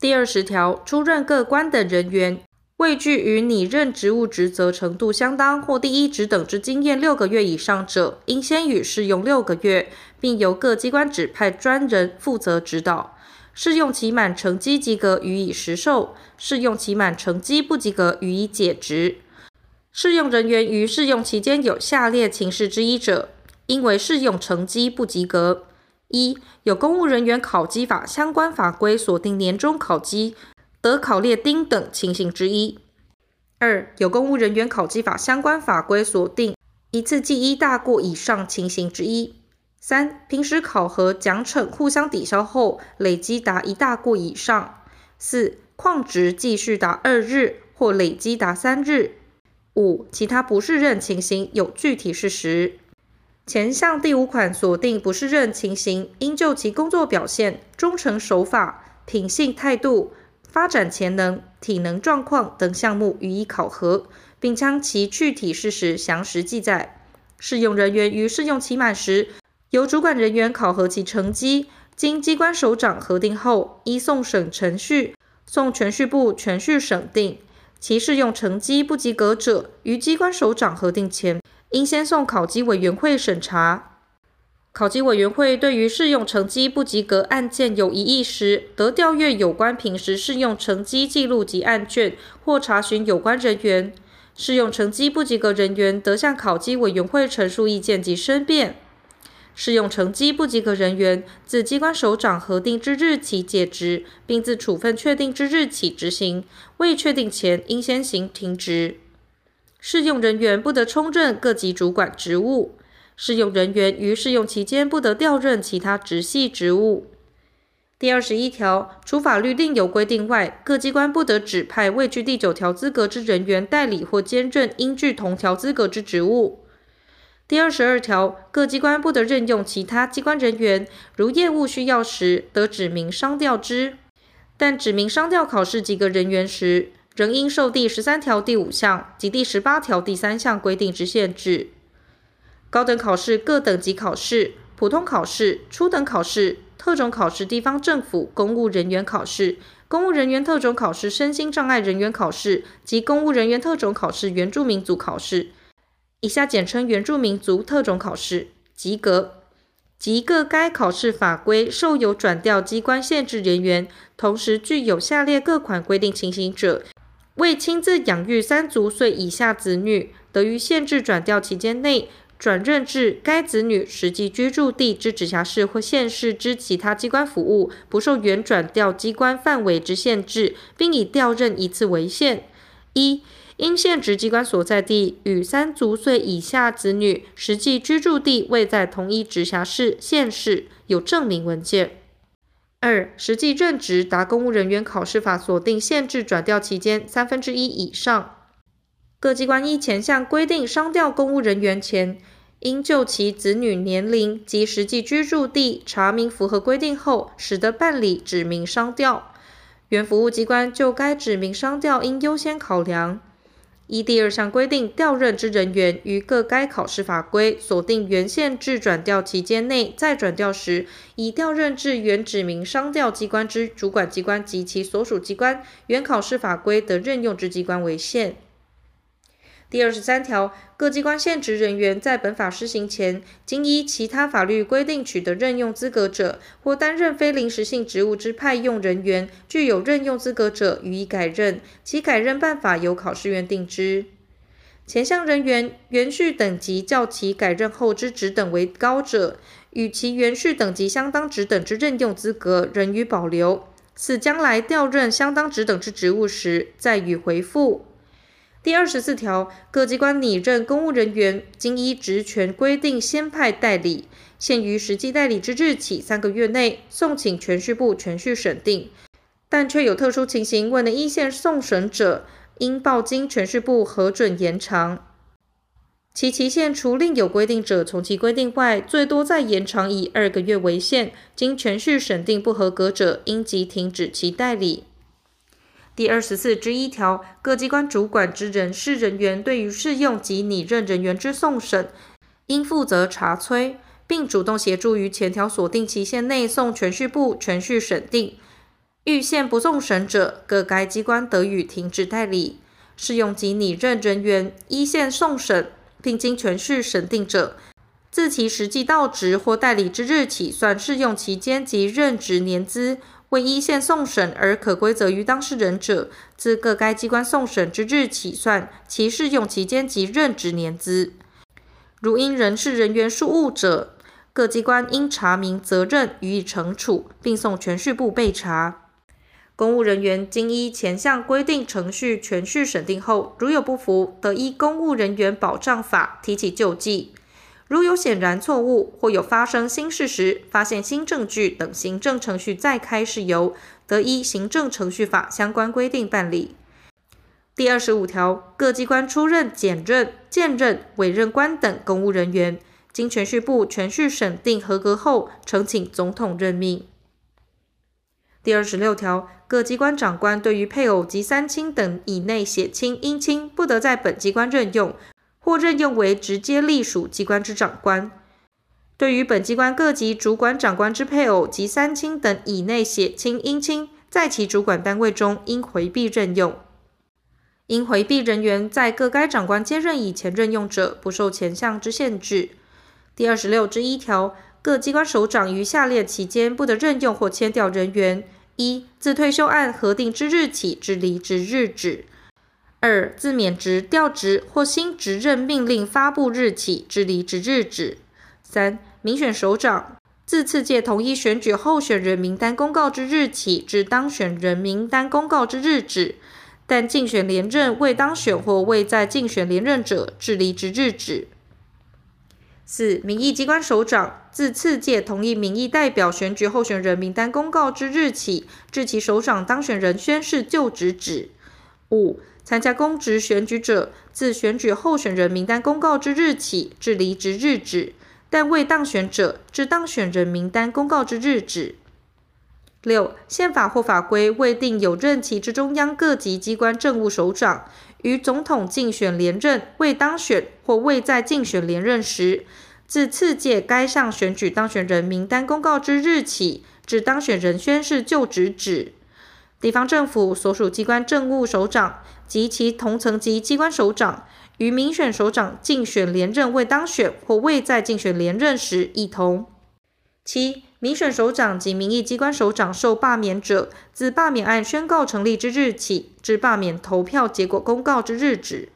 第二十条，出任各官等人员，未具与拟任职务职责程度相当或第一职等之经验六个月以上者，应先予试用六个月，并由各机关指派专人负责指导。试用期满成绩及格，予以实授；试用期满成绩不及格，予以解职。试用人员于试用期间有下列情事之一者，应为试用成绩不及格：一、有公务人员考绩法相关法规锁定年终考绩。得考列丁等情形之一。二、有公务人员考绩法相关法规锁定一次记一大过以上情形之一。三、平时考核奖惩互相抵消后累积达一大过以上。四、旷职继续达二日或累积达三日。五、其他不适任情形有具体事实。前项第五款锁定不适任情形，应就其工作表现、忠诚守法、品性态度。发展潜能、体能状况等项目予以考核，并将其具体事实详实记载。试用人员于试用期满时，由主管人员考核其成绩，经机关首长核定后，依送审程序送銓叙部銓叙审定。其试用成绩不及格者，于机关首长核定前，应先送考绩委员会审查。考绩委员会对于试用成绩不及格案件有异议时，得调阅有关平时试用成绩记录及案卷，或查询有关人员。试用成绩不及格人员得向考绩委员会陈述意见及申辩。试用成绩不及格人员自机关首长核定之日起解职，并自处分确定之日起执行。未确定前，应先行停职。试用人员不得充任各级主管职务。试用人员于试用期间不得调任其他直系职务。第二十一条，除法律另有规定外，各机关不得指派未具第九条资格之人员代理或兼任应具同条资格之职务。第二十二条，各机关不得任用其他机关人员，如业务需要时，得指名商调之。但指名商调考试及格人员时，仍应受第十三条第五项及第十八条第三项规定之限制。高等考试各等级考试、普通考试、初等考试、特种考试、地方政府公务人员考试、公务人员特种考试身心障碍人员考试及公务人员特种考试原住民族考试（以下简称原住民族特种考试）及格，及各该考试法规受有转调机关限制人员，同时具有下列各款规定情形者，未亲自养育三足岁以下子女，得于限制转调期间内。转任至该子女实际居住地之直辖市或县市之其他机关服务，不受原转调机关范围之限制，并以调任一次为限。一、因现职机关所在地与三足岁以下子女实际居住地未在同一直辖市、县市，有证明文件。二、实际任职达公务人员考试法锁定限制转调期间三分之一以上。各机关依前项规定商调公务人员前，应就其子女年龄及实际居住地查明符合规定后，始得办理指名商调。原服务机关就该指名商调应优先考量。依第二项规定调任之人员，于各该考试法规锁定原限制转调期间内再转调时，以调任至原指明商调机关之主管机关及其所属机关原考试法规的任用之机关为限。第二十三条，各机关现职人员在本法施行前，经依其他法律规定取得任用资格者，或担任非临时性职务之派用人员，具有任用资格者，予以改任，其改任办法由考试院定之。前项人员原序等级较其改任后之职等为高者，与其原序等级相当职等之任用资格，仍予保留。似将来调任相当职等之职务时，再予回复。第二十四条，各机关拟任公务人员，经依职权规定先派代理，限于实际代理之日起三个月内送请銓叙部銓叙审定。但却有特殊情形未能依限送审者，应报经銓叙部核准延长。其期限除另有规定者，从其规定外，最多再延长以二个月为限。经銓叙审定不合格者，应即停止其代理。第二十四之一条，各机关主管之人事人员对于试用及拟任人员之送审，应负责查催，并主动协助于前条所定期限内送全叙部全叙审定。遇限不送审者，各该机关得予停止代理。适用及拟任人员一线送审，并经全序审定者，自其实际到职或代理之日起算适用期间及任职年资；为依线送审而可归责于当事人者，自各该机关送审之日起算其适用期间及任职年资。如因人事人员疏误者，各机关应查明责任予以惩处，并送全叙部备查。公务人员经依前项规定程序全叙审定后，如有不服，得依《公务人员保障法》提起救济。如有显然错误或有发生新事实、发现新证据等行政程序再开事由，得依《行政程序法》相关规定办理。第二十五条，各机关出任检任、荐任、委任官等公务人员，经銓叙部銓叙审定合格后，呈请总统任命。第二十六条，各机关长官对于配偶及三亲等以内血亲、姻亲，不得在本机关任用，或任用为直接隶属机关之长官。对于本机关各级主管长官之配偶及三亲等以内血亲、姻亲，在其主管单位中应回避任用。应回避人员在各该长官接任以前任用者，不受前项之限制。第二十六之一条。各机关首长于下列期间不得任用或迁调人员：一、自退休案核定之日起至离职日止；二、自免职、调职或新职任命令发布日起至离职日止；三、民选首长自次届同一选举候选人名单公告之日起至当选人名单公告之日止，但竞选连任未当选或未在竞选连任者，至离职日止。四、民意机关首长自次届同一民意代表选举候选人名单公告之日起，至其首长当选人宣誓就职止。五、参加公职选举者，自选举候选人名单公告之日起，至离职日止，但未当选者，至当选人名单公告之日止。六、宪法或法规未定有任期之中央各级机关政务首长。与总统竞选连任未当选或未在竞选连任时，自次届该项选举当选人名单公告之日起，至当选人宣誓就职止。地方政府所属机关政务首长及其同层级机关首长，与民选首长竞选连任未当选或未在竞选连任时，一同。七。民选首长及民意机关首长受罢免者，自罢免案宣告成立之日起，至罢免投票结果公告之日止。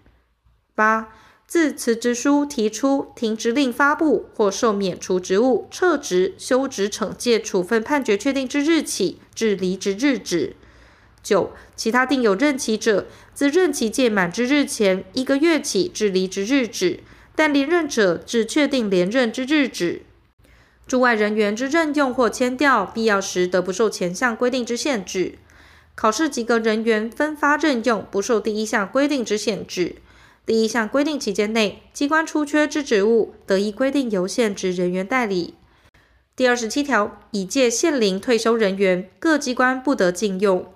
八、自辞职书提出、停职令发布或受免除职务、撤职、休职、惩戒、处分判决确定之日起，至离职日止。九、其他定有任期者，自任期届满之日前一个月起，至离职日止，但连任者，至确定连任之日止。驻外人员之任用或迁调，必要时得不受前项规定之限制。考试及格人员分发任用，不受第一项规定之限制。第一项规定期间内，机关出缺之职务，得依规定由现职人员代理。第二十七条，已届现龄退休人员，各机关不得禁用。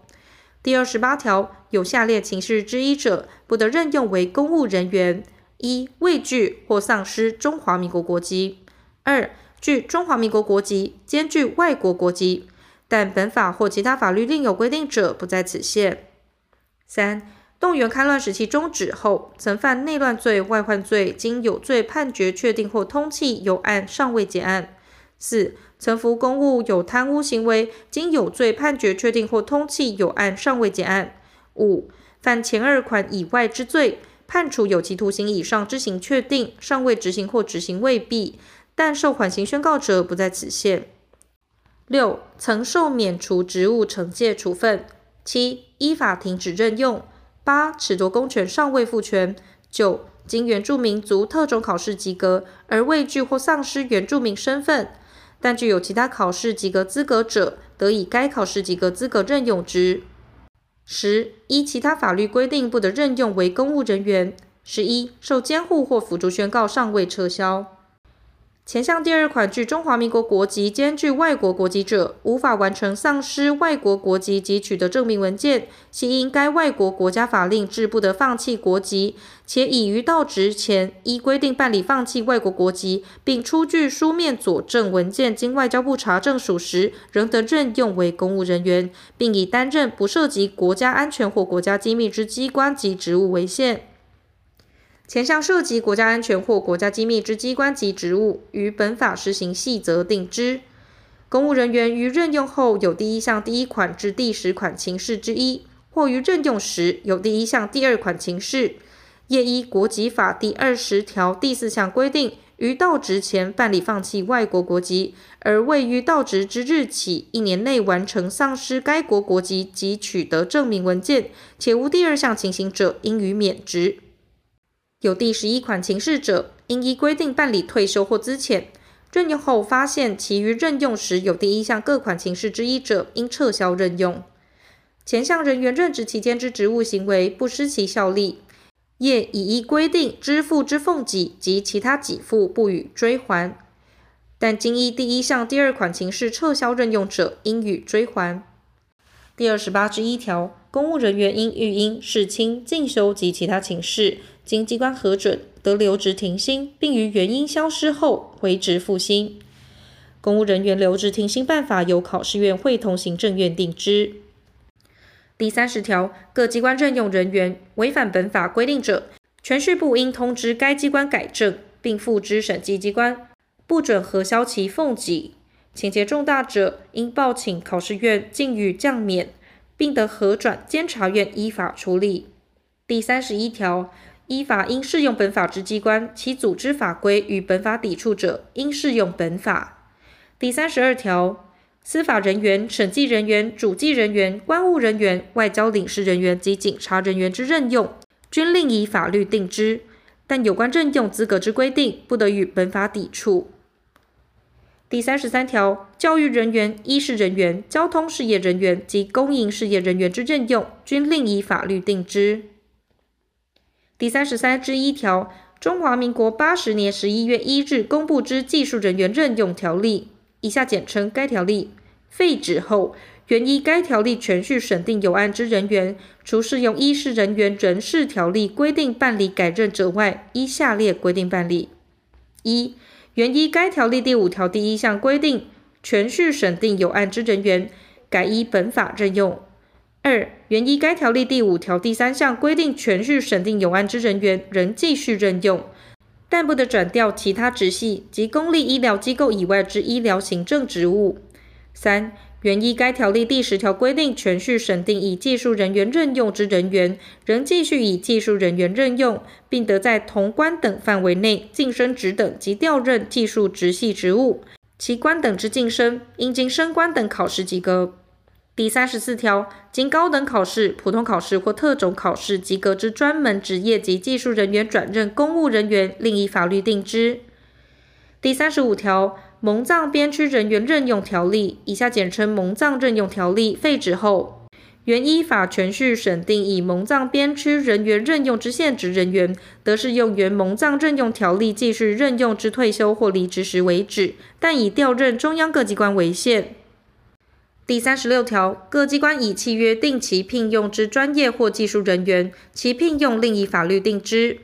第二十八条，有下列情事之一者，不得任用为公务人员：一、畏惧或丧失中华民国国籍；二、具中华民国国籍，兼具外国国籍，但本法或其他法律另有规定者，不在此限。三、动员戡乱时期终止后，曾犯内乱罪、外患罪，经有罪判决确定或通缉，有案尚未结案。四、曾服公务有贪污行为，经有罪判决确定或通缉，有案尚未结案。五、犯前二款以外之罪，判处有期徒刑以上之刑确定，尚未执行或执行未毕。但受缓刑宣告者不在此限。六、曾受免除职务、惩戒处分。七、依法停止任用。八、褫夺公权尚未复权。九、经原住民族特种考试及格而畏惧或丧失原住民身份，但具有其他考试及格资格者，得以该考试及格资格任用之。十、一其他法律规定不得任用为公务人员。十一、受监护或辅助宣告尚未撤销。前项第二款具中华民国国籍兼具外国国籍者，无法完成丧失外国国籍及取得证明文件，系因该外国国家法令致不得放弃国籍，且已于到职前依规定办理放弃外国国籍，并出具书面佐证文件，经外交部查证属实，仍得任用为公务人员，并以担任不涉及国家安全或国家机密之机关及职务为限。前项涉及国家安全或国家机密之机关及职务，于本法施行细则定之。公务人员于任用后有第一项第一款至第十款情事之一，或于任用时有第一项第二款情事，业依国籍法第二十条第四项规定，于到职前办理放弃外国国籍，而未于到职之日起一年内完成丧失该国国籍及取得证明文件，且无第二项情形者，应予免职。有第十一款情事者，应依规定办理退休或资遣。任用后发现其余任用时有第一项各款情事之一者，应撤销任用。前项人员任职期间之职务行为不失其效力，业已依规定支付之俸给及其他给付不予追还，但经依第一项第二款情事撤销任用者，应予追还。第二十八之一条，公务人员因育婴、事亲、进修及其他情事，经机关核准，得留职停薪，并于原因消失后回职复薪。公务人员留职停薪办法由考试院会同行政院定之。第三十条，各机关任用人员违反本法规定者，銓叙部应通知该机关改正，并付之审计机关，不准核销其俸给。情节重大者，应报请考试院径予降免，并得核转监察院依法处理。第三十一条，依法应适用本法之机关，其组织法规与本法抵触者，应适用本法。第三十二条，司法人员、审计人员、主计人员、关务人员、外交领事人员及警察人员之任用，均另以法律定之，但有关任用资格之规定，不得与本法抵触。第三十三条，教育人员、医事人员、交通事业人员及公营事业人员之任用，均另以法律定之。第三十三之一条，中华民国八十年十一月一日公布之技术人员任用条例（以下简称该条例）废止后，原依该条例全序审定有案之人员，除适用医事人员人事条例规定办理改任者外，依下列规定办理：一、原依该条例第五条第一项规定，全序审定有案之人员，改依本法任用；二、原依该条例第五条第三项规定，銓叙审定有案之人员，仍继续任用，但不得转调其他职系及公立医疗机构以外之医疗行政职务；三、原依该条例第十条规定，銓叙审定以技术人员任用之人员，仍继续以技术人员任用，并得在同官等范围内晋升职等及调任技术职系职务。其官等之晋升，应经升官等考试及格。第三十四条，经高等考试、普通考试或特种考试及格之专门职业及技术人员转任公务人员，另依法律定之。第三十五条。蒙藏边区人员任用条例（以下简称蒙藏任用条例）废止后，原依法銓叙审定以蒙藏边区人员任用之现职人员，得适用原蒙藏任用条例继续任用之退休或离职时为止，但以调任中央各机关为限。第三十六条，各机关以契约定期聘用之专业或技术人员，其聘用另以法律定之。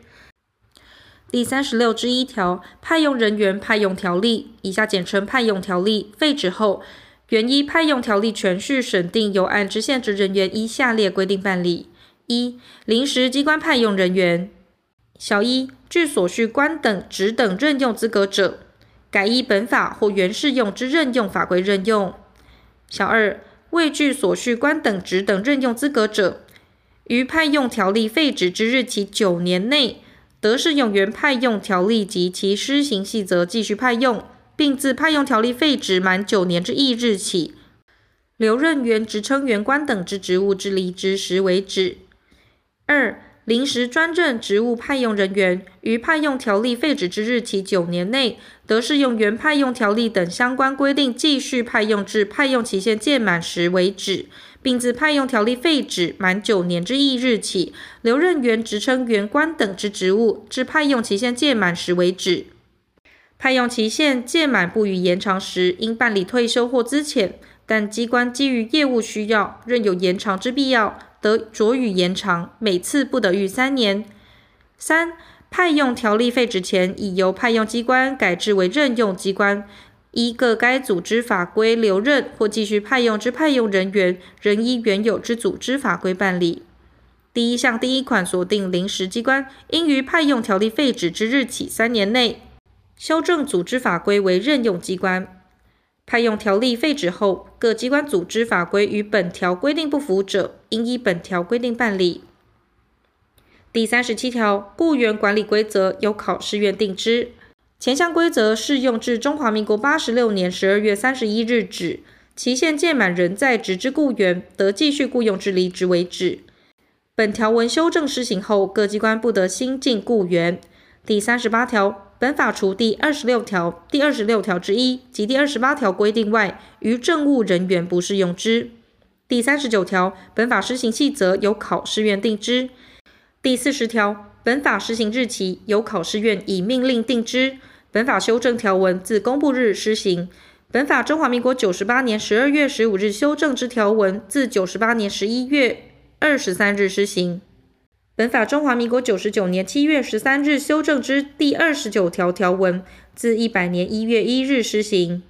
第三十六之一条，派用人员派用条例（以下简称派用条例）废止后，原依派用条例全序审定由按之现职人员，依下列规定办理：一、临时机关派用人员，小一、具所需官等职等任用资格者，改依本法或原适用之任用法规任用；小二、未具所需官等职等任用资格者，于派用条例废止之日起九年内。得适用原派用条例及其施行细则继续派用，并自派用条例废止满九年之翌日起，留任原职称原官等之职务之离职时为止。二、临时专任职务派用人员，于派用条例废止之日起九年内，得适用原派用条例等相关规定继续派用至派用期限届满时为止。并自派用条例废止满九年之翌日起，留任原职称原官等之职务，至派用期限届满时为止。派用期限届满不予延长时，应办理退休或资遣。但机关基于业务需要，认有延长之必要，得酌予延长，每次不得逾三年。三、派用条例废止前，已由派用机关改制为任用机关，依各该组织法规留任或继续派用之派用人员，仍依原有之组织法规办理。第一项第一款所定临时机关，应于派用条例废止之日起三年内，修正组织法规为任用机关。派用条例废止后，各机关组织法规与本条规定不符者，应依本条规定办理。第三十七条，雇员管理规则由考试院定之。前项规则适用至中华民国八十六年十二月三十一日止，期限届满仍在职之雇员，得继续雇用至离职为止。本条文修正施行后，各机关不得新进雇员。第三十八条。本法除第二十六条、第二十六条之一及第二十八条规定外，于政务人员不适用之。第三十九条，本法施行细则由考试院定之。第四十条，本法施行日期由考试院以命令定之。本法修正条文自公布日施行。本法中华民国九十八年十二月十五日修正之条文自九十八年十一月二十三日施行。本法中华民国九十九年七月十三日修正之第二十九条条文，自一百年一月一日施行。